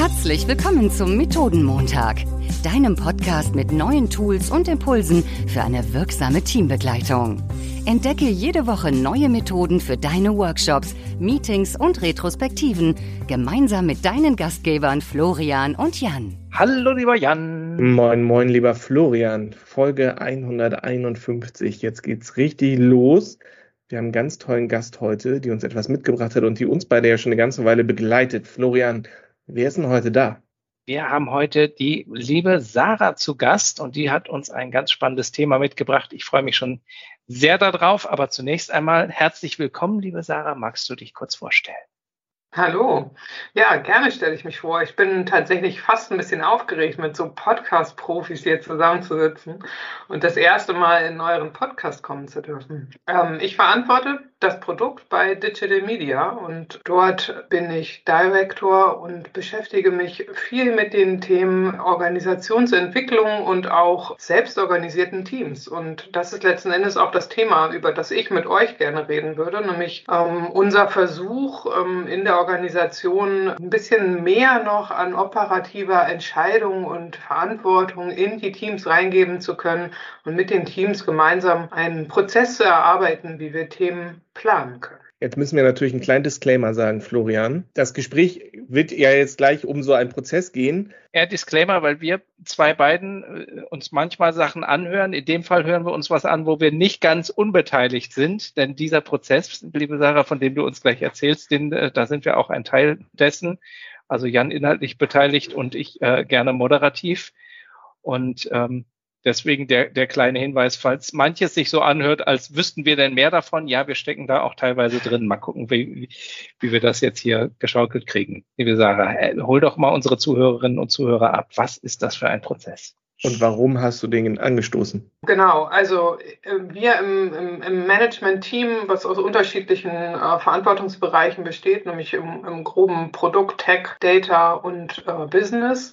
Herzlich willkommen zum Methodenmontag, deinem Podcast mit neuen Tools und Impulsen für eine wirksame Teambegleitung. Entdecke jede Woche neue Methoden für deine Workshops, Meetings und Retrospektiven gemeinsam mit deinen Gastgebern Florian und Jan. Hallo, lieber Jan. Moin, moin, lieber Florian. Folge 151. Jetzt geht's richtig los. Wir haben einen ganz tollen Gast heute, die uns etwas mitgebracht hat und die uns beide ja schon eine ganze Weile begleitet. Florian, wer ist denn heute da? Wir haben heute die liebe Sarah zu Gast und die hat uns ein ganz spannendes Thema mitgebracht. Ich freue mich schon sehr darauf, aber zunächst einmal herzlich willkommen, liebe Sarah. Magst du dich kurz vorstellen? Hallo. Ja, gerne stelle ich mich vor. Ich bin tatsächlich fast ein bisschen aufgeregt, mit so Podcast-Profis hier zusammenzusitzen und das erste Mal in euren Podcast kommen zu dürfen. Ähm, ich verantworte das Produkt bei Digital Media und dort bin ich Director und beschäftige mich viel mit den Themen Organisationsentwicklung und auch selbstorganisierten Teams. Und das ist letzten Endes auch das Thema, über das ich mit euch gerne reden würde, nämlich ähm, unser Versuch ähm, in der Organisation ein bisschen mehr noch an operativer Entscheidung und Verantwortung in die Teams reingeben zu können und mit den Teams gemeinsam einen Prozess zu erarbeiten, wie wir Themen planen können. Jetzt müssen wir natürlich einen kleinen Disclaimer sagen, Florian. Das Gespräch wird ja jetzt gleich um so einen Prozess gehen. Ja, Disclaimer, weil wir zwei beiden äh, uns manchmal Sachen anhören. In dem Fall hören wir uns was an, wo wir nicht ganz unbeteiligt sind. Denn dieser Prozess, liebe Sarah, von dem du uns gleich erzählst, den, äh, da sind wir auch ein Teil dessen. Also Jan inhaltlich beteiligt und ich äh, gerne moderativ. Und ähm, Deswegen der, der kleine Hinweis, falls manches sich so anhört, als wüssten wir denn mehr davon, ja, wir stecken da auch teilweise drin. Mal gucken, wie, wie wir das jetzt hier geschaukelt kriegen. Liebe Sarah, äh, hol doch mal unsere Zuhörerinnen und Zuhörer ab. Was ist das für ein Prozess? Und warum hast du den angestoßen? Genau, also äh, wir im, im, im Management-Team, was aus unterschiedlichen äh, Verantwortungsbereichen besteht, nämlich im, im groben Produkt, Tech, Data und äh, Business,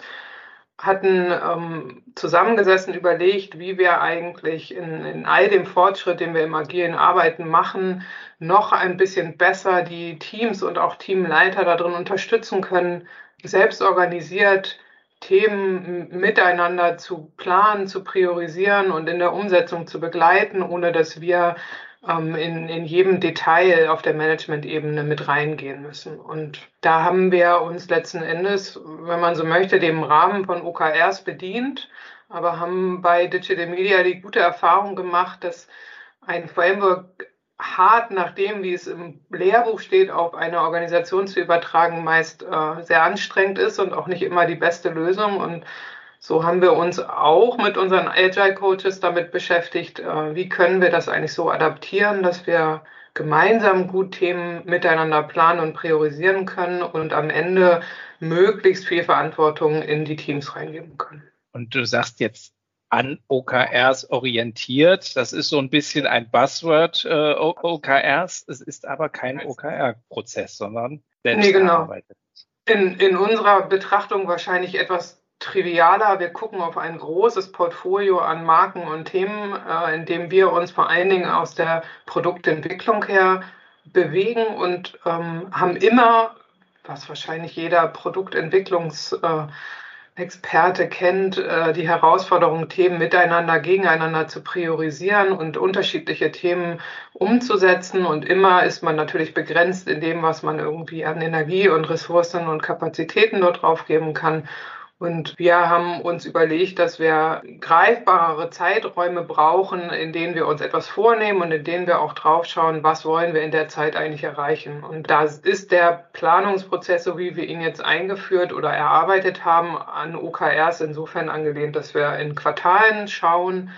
hatten ähm, zusammengesessen, überlegt, wie wir eigentlich in, in all dem Fortschritt, den wir im agilen Arbeiten machen, noch ein bisschen besser die Teams und auch Teamleiter darin unterstützen können, selbst organisiert Themen miteinander zu planen, zu priorisieren und in der Umsetzung zu begleiten, ohne dass wir ähm, in, in jedem Detail auf der Management-Ebene mit reingehen müssen. Und da haben wir uns letzten Endes, wenn man so möchte, dem Rahmen von OKRs bedient, aber haben bei Digital Media die gute Erfahrung gemacht, dass ein Framework hart nach dem, wie es im Lehrbuch steht, auf eine Organisation zu übertragen, meist äh, sehr anstrengend ist und auch nicht immer die beste Lösung. Und so haben wir uns auch mit unseren Agile Coaches damit beschäftigt, äh, wie können wir das eigentlich so adaptieren, dass wir gemeinsam gut Themen miteinander planen und priorisieren können und am Ende möglichst viel Verantwortung in die Teams reingeben können. Und du sagst jetzt an OKRs orientiert. Das ist so ein bisschen ein Buzzword, äh, OKRs. Es ist aber kein OKR-Prozess, sondern selbst nee, genau. In, in unserer Betrachtung wahrscheinlich etwas trivialer. Wir gucken auf ein großes Portfolio an Marken und Themen, äh, in dem wir uns vor allen Dingen aus der Produktentwicklung her bewegen und ähm, haben immer, was wahrscheinlich jeder Produktentwicklungsexperte äh, kennt, äh, die Herausforderung, Themen miteinander, gegeneinander zu priorisieren und unterschiedliche Themen umzusetzen. Und immer ist man natürlich begrenzt in dem, was man irgendwie an Energie und Ressourcen und Kapazitäten dort draufgeben kann. Und wir haben uns überlegt, dass wir greifbarere Zeiträume brauchen, in denen wir uns etwas vornehmen und in denen wir auch draufschauen, was wollen wir in der Zeit eigentlich erreichen. Und da ist der Planungsprozess, so wie wir ihn jetzt eingeführt oder erarbeitet haben, an OKRs insofern angelehnt, dass wir in Quartalen schauen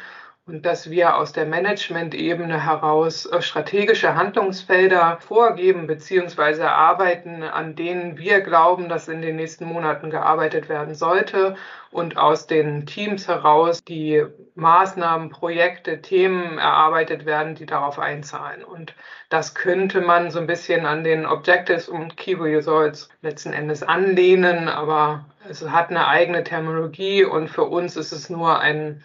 und dass wir aus der Management-Ebene heraus äh, strategische Handlungsfelder vorgeben bzw. erarbeiten, an denen wir glauben, dass in den nächsten Monaten gearbeitet werden sollte und aus den Teams heraus die Maßnahmen, Projekte, Themen erarbeitet werden, die darauf einzahlen. Und das könnte man so ein bisschen an den Objectives und Key Results letzten Endes anlehnen, aber es hat eine eigene Terminologie und für uns ist es nur ein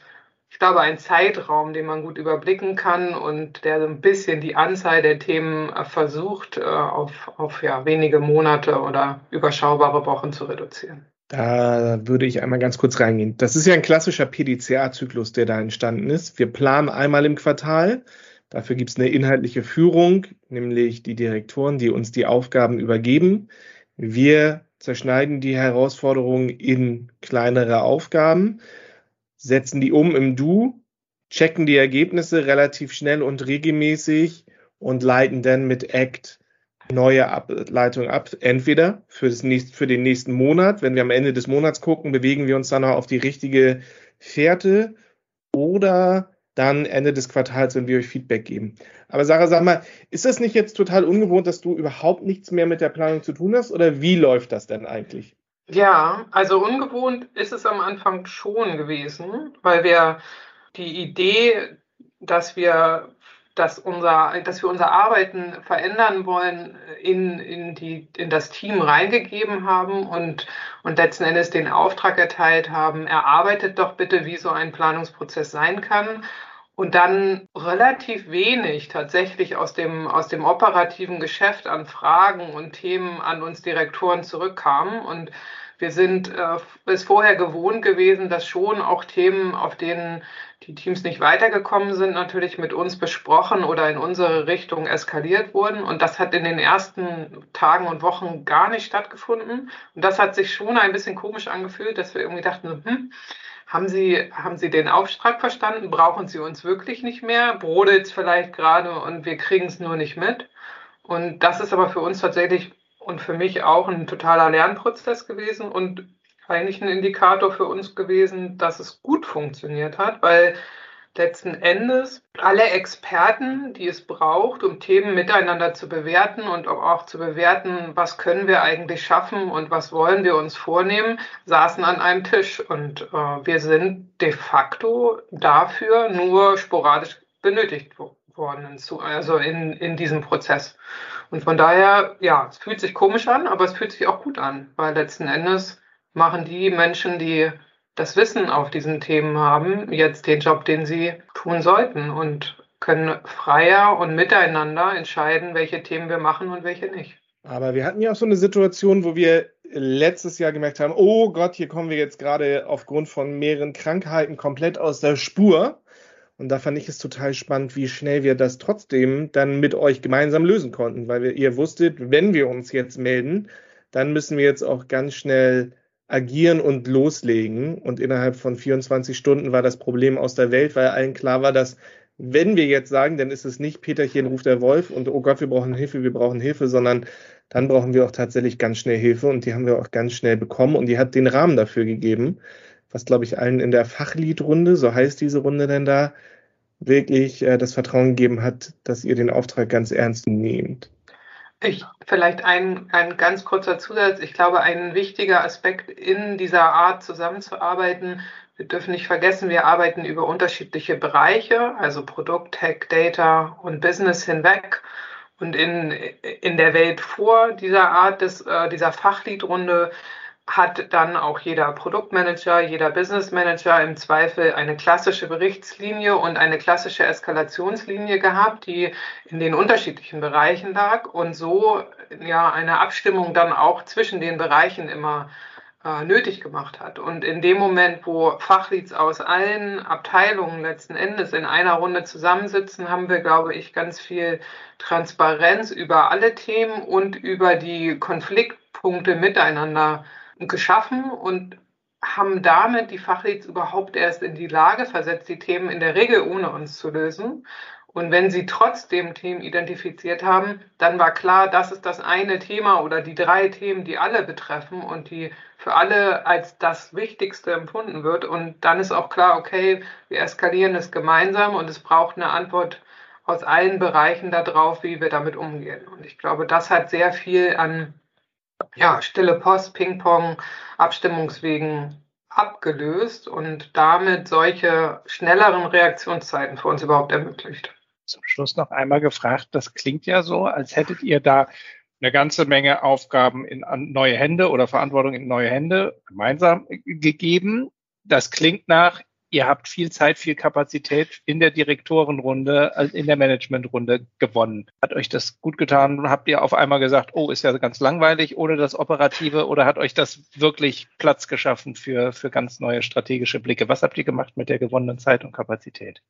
ich glaube, ein Zeitraum, den man gut überblicken kann und der so ein bisschen die Anzahl der Themen äh, versucht, äh, auf, auf ja, wenige Monate oder überschaubare Wochen zu reduzieren. Da würde ich einmal ganz kurz reingehen. Das ist ja ein klassischer PDCA-Zyklus, der da entstanden ist. Wir planen einmal im Quartal. Dafür gibt es eine inhaltliche Führung, nämlich die Direktoren, die uns die Aufgaben übergeben. Wir zerschneiden die Herausforderungen in kleinere Aufgaben setzen die um im Du, checken die Ergebnisse relativ schnell und regelmäßig und leiten dann mit Act neue Ableitungen ab. Entweder für, das nächste, für den nächsten Monat, wenn wir am Ende des Monats gucken, bewegen wir uns dann noch auf die richtige Fährte oder dann Ende des Quartals, wenn wir euch Feedback geben. Aber Sarah, sag mal, ist das nicht jetzt total ungewohnt, dass du überhaupt nichts mehr mit der Planung zu tun hast oder wie läuft das denn eigentlich? Ja, also ungewohnt ist es am Anfang schon gewesen, weil wir die Idee, dass wir, dass unser, dass wir unser Arbeiten verändern wollen, in, in, die, in das Team reingegeben haben und, und letzten Endes den Auftrag erteilt haben, erarbeitet doch bitte, wie so ein Planungsprozess sein kann und dann relativ wenig tatsächlich aus dem, aus dem operativen Geschäft an Fragen und Themen an uns Direktoren zurückkamen. Und wir sind äh, es vorher gewohnt gewesen, dass schon auch Themen, auf denen die Teams nicht weitergekommen sind, natürlich mit uns besprochen oder in unsere Richtung eskaliert wurden. Und das hat in den ersten Tagen und Wochen gar nicht stattgefunden. Und das hat sich schon ein bisschen komisch angefühlt, dass wir irgendwie dachten, hm, haben Sie, haben Sie den Auftrag verstanden? Brauchen Sie uns wirklich nicht mehr? Brodelt es vielleicht gerade und wir kriegen es nur nicht mit? Und das ist aber für uns tatsächlich und für mich auch ein totaler Lernprozess gewesen und eigentlich ein Indikator für uns gewesen, dass es gut funktioniert hat, weil letzten Endes alle Experten, die es braucht, um Themen miteinander zu bewerten und auch zu bewerten, was können wir eigentlich schaffen und was wollen wir uns vornehmen, saßen an einem Tisch. Und äh, wir sind de facto dafür nur sporadisch benötigt worden, also in, in diesem Prozess. Und von daher, ja, es fühlt sich komisch an, aber es fühlt sich auch gut an, weil letzten Endes machen die Menschen, die das Wissen auf diesen Themen haben, jetzt den Job, den sie tun sollten und können freier und miteinander entscheiden, welche Themen wir machen und welche nicht. Aber wir hatten ja auch so eine Situation, wo wir letztes Jahr gemerkt haben, oh Gott, hier kommen wir jetzt gerade aufgrund von mehreren Krankheiten komplett aus der Spur. Und da fand ich es total spannend, wie schnell wir das trotzdem dann mit euch gemeinsam lösen konnten, weil wir, ihr wusstet, wenn wir uns jetzt melden, dann müssen wir jetzt auch ganz schnell agieren und loslegen. Und innerhalb von 24 Stunden war das Problem aus der Welt, weil allen klar war, dass wenn wir jetzt sagen, dann ist es nicht Peterchen ruft der Wolf und oh Gott, wir brauchen Hilfe, wir brauchen Hilfe, sondern dann brauchen wir auch tatsächlich ganz schnell Hilfe und die haben wir auch ganz schnell bekommen und die hat den Rahmen dafür gegeben, was glaube ich allen in der Fachliedrunde, so heißt diese Runde denn da, wirklich äh, das Vertrauen gegeben hat, dass ihr den Auftrag ganz ernst nehmt. Ich, vielleicht ein, ein ganz kurzer Zusatz. Ich glaube, ein wichtiger Aspekt in dieser Art zusammenzuarbeiten, wir dürfen nicht vergessen, wir arbeiten über unterschiedliche Bereiche, also Produkt, Tech, Data und Business hinweg. Und in, in der Welt vor dieser Art des, äh, dieser Fachliedrunde hat dann auch jeder Produktmanager, jeder Business Manager im Zweifel eine klassische Berichtslinie und eine klassische Eskalationslinie gehabt, die in den unterschiedlichen Bereichen lag und so ja eine Abstimmung dann auch zwischen den Bereichen immer äh, nötig gemacht hat. Und in dem Moment, wo Fachleads aus allen Abteilungen letzten Endes in einer Runde zusammensitzen, haben wir, glaube ich, ganz viel Transparenz über alle Themen und über die Konfliktpunkte miteinander geschaffen und haben damit die Fachleads überhaupt erst in die Lage versetzt, die Themen in der Regel ohne uns zu lösen. Und wenn sie trotzdem Themen identifiziert haben, dann war klar, das ist das eine Thema oder die drei Themen, die alle betreffen und die für alle als das Wichtigste empfunden wird. Und dann ist auch klar, okay, wir eskalieren es gemeinsam und es braucht eine Antwort aus allen Bereichen darauf, wie wir damit umgehen. Und ich glaube, das hat sehr viel an ja, stille Post, Ping-Pong, Abstimmungswegen abgelöst und damit solche schnelleren Reaktionszeiten für uns überhaupt ermöglicht. Zum Schluss noch einmal gefragt, das klingt ja so, als hättet ihr da eine ganze Menge Aufgaben in neue Hände oder Verantwortung in neue Hände gemeinsam gegeben. Das klingt nach, ihr habt viel Zeit, viel Kapazität in der Direktorenrunde, äh, in der Managementrunde gewonnen. Hat euch das gut getan? Habt ihr auf einmal gesagt, oh, ist ja ganz langweilig ohne das Operative oder hat euch das wirklich Platz geschaffen für, für ganz neue strategische Blicke? Was habt ihr gemacht mit der gewonnenen Zeit und Kapazität?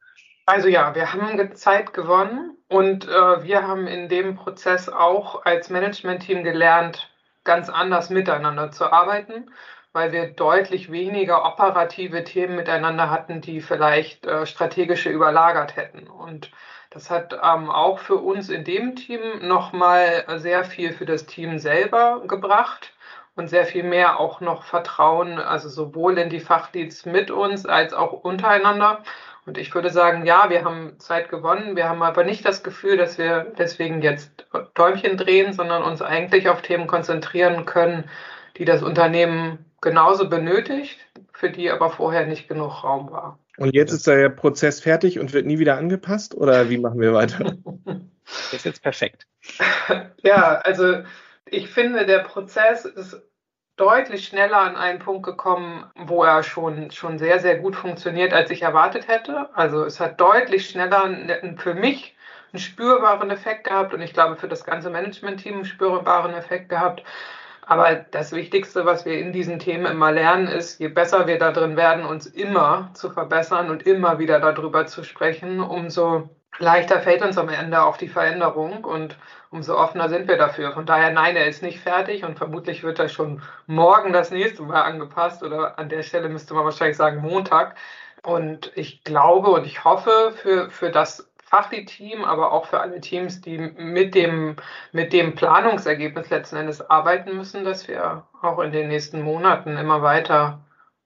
Also ja, wir haben Zeit gewonnen und äh, wir haben in dem Prozess auch als Management-Team gelernt, ganz anders miteinander zu arbeiten weil wir deutlich weniger operative Themen miteinander hatten, die vielleicht äh, strategische überlagert hätten. Und das hat ähm, auch für uns in dem Team nochmal sehr viel für das Team selber gebracht und sehr viel mehr auch noch Vertrauen, also sowohl in die Fachleads mit uns als auch untereinander. Und ich würde sagen, ja, wir haben Zeit gewonnen. Wir haben aber nicht das Gefühl, dass wir deswegen jetzt Däumchen drehen, sondern uns eigentlich auf Themen konzentrieren können, die das Unternehmen genauso benötigt, für die aber vorher nicht genug Raum war. Und jetzt ist der Prozess fertig und wird nie wieder angepasst oder wie machen wir weiter? Das ist jetzt perfekt. Ja, also ich finde, der Prozess ist deutlich schneller an einen Punkt gekommen, wo er schon, schon sehr, sehr gut funktioniert, als ich erwartet hätte. Also es hat deutlich schneller für mich einen spürbaren Effekt gehabt und ich glaube für das ganze Management-Team einen spürbaren Effekt gehabt. Aber das Wichtigste, was wir in diesen Themen immer lernen, ist, je besser wir da drin werden, uns immer zu verbessern und immer wieder darüber zu sprechen, umso leichter fällt uns am Ende auch die Veränderung und umso offener sind wir dafür. Von daher, nein, er ist nicht fertig und vermutlich wird er schon morgen das nächste Mal angepasst oder an der Stelle müsste man wahrscheinlich sagen Montag. Und ich glaube und ich hoffe für, für das Fachli-Team, aber auch für alle Teams, die mit dem, mit dem Planungsergebnis letzten Endes arbeiten müssen, dass wir auch in den nächsten Monaten immer weiter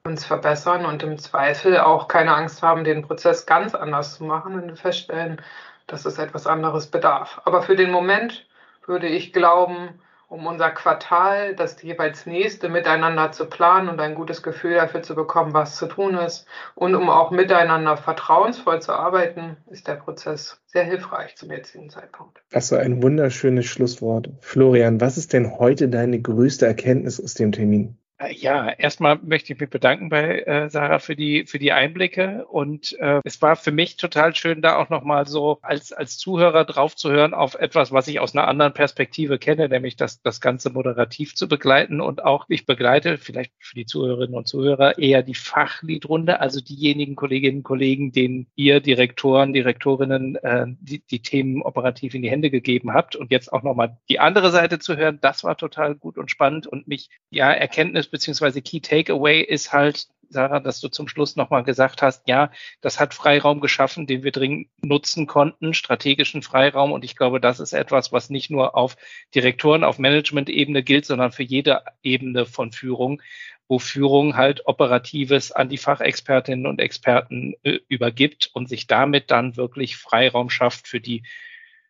uns verbessern und im Zweifel auch keine Angst haben, den Prozess ganz anders zu machen, wenn wir feststellen, dass es etwas anderes bedarf. Aber für den Moment würde ich glauben, um unser Quartal, das jeweils nächste miteinander zu planen und ein gutes Gefühl dafür zu bekommen, was zu tun ist. Und um auch miteinander vertrauensvoll zu arbeiten, ist der Prozess sehr hilfreich zum jetzigen Zeitpunkt. Das war ein wunderschönes Schlusswort. Florian, was ist denn heute deine größte Erkenntnis aus dem Termin? Äh, ja, erstmal möchte ich mich bedanken bei äh, Sarah für die für die Einblicke und äh, es war für mich total schön, da auch nochmal so als als Zuhörer drauf zu hören auf etwas, was ich aus einer anderen Perspektive kenne, nämlich das das Ganze moderativ zu begleiten und auch ich begleite vielleicht für die Zuhörerinnen und Zuhörer eher die Fachliedrunde, also diejenigen Kolleginnen und Kollegen, denen ihr Direktoren, Direktorinnen äh, die, die Themen operativ in die Hände gegeben habt. Und jetzt auch nochmal die andere Seite zu hören, das war total gut und spannend und mich ja Erkenntnis beziehungsweise Key Takeaway ist halt, Sarah, dass du zum Schluss nochmal gesagt hast, ja, das hat Freiraum geschaffen, den wir dringend nutzen konnten, strategischen Freiraum. Und ich glaube, das ist etwas, was nicht nur auf Direktoren, auf Management-Ebene gilt, sondern für jede Ebene von Führung, wo Führung halt Operatives an die Fachexpertinnen und Experten äh, übergibt und sich damit dann wirklich Freiraum schafft für die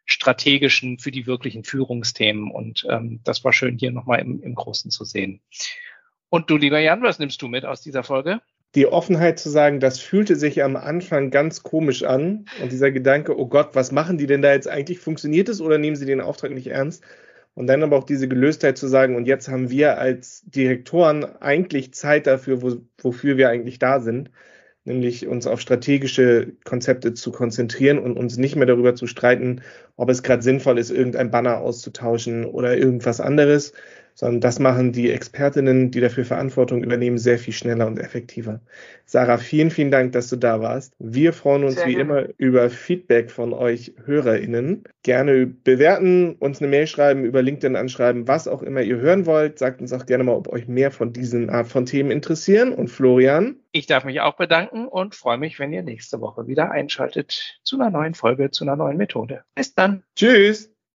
strategischen, für die wirklichen Führungsthemen. Und ähm, das war schön hier nochmal im, im Großen zu sehen. Und du, lieber Jan, was nimmst du mit aus dieser Folge? Die Offenheit zu sagen, das fühlte sich am Anfang ganz komisch an. Und dieser Gedanke, oh Gott, was machen die denn da jetzt eigentlich? Funktioniert es oder nehmen sie den Auftrag nicht ernst? Und dann aber auch diese Gelöstheit zu sagen, und jetzt haben wir als Direktoren eigentlich Zeit dafür, wo, wofür wir eigentlich da sind, nämlich uns auf strategische Konzepte zu konzentrieren und uns nicht mehr darüber zu streiten, ob es gerade sinnvoll ist, irgendein Banner auszutauschen oder irgendwas anderes, sondern das machen die Expertinnen, die dafür Verantwortung übernehmen, sehr viel schneller und effektiver. Sarah, vielen, vielen Dank, dass du da warst. Wir freuen uns sehr wie gerne. immer über Feedback von euch HörerInnen. Gerne bewerten, uns eine Mail schreiben, über LinkedIn anschreiben, was auch immer ihr hören wollt. Sagt uns auch gerne mal, ob euch mehr von diesen Art von Themen interessieren. Und Florian? Ich darf mich auch bedanken und freue mich, wenn ihr nächste Woche wieder einschaltet zu einer neuen Folge, zu einer neuen Methode. Bis dann. Tschüss.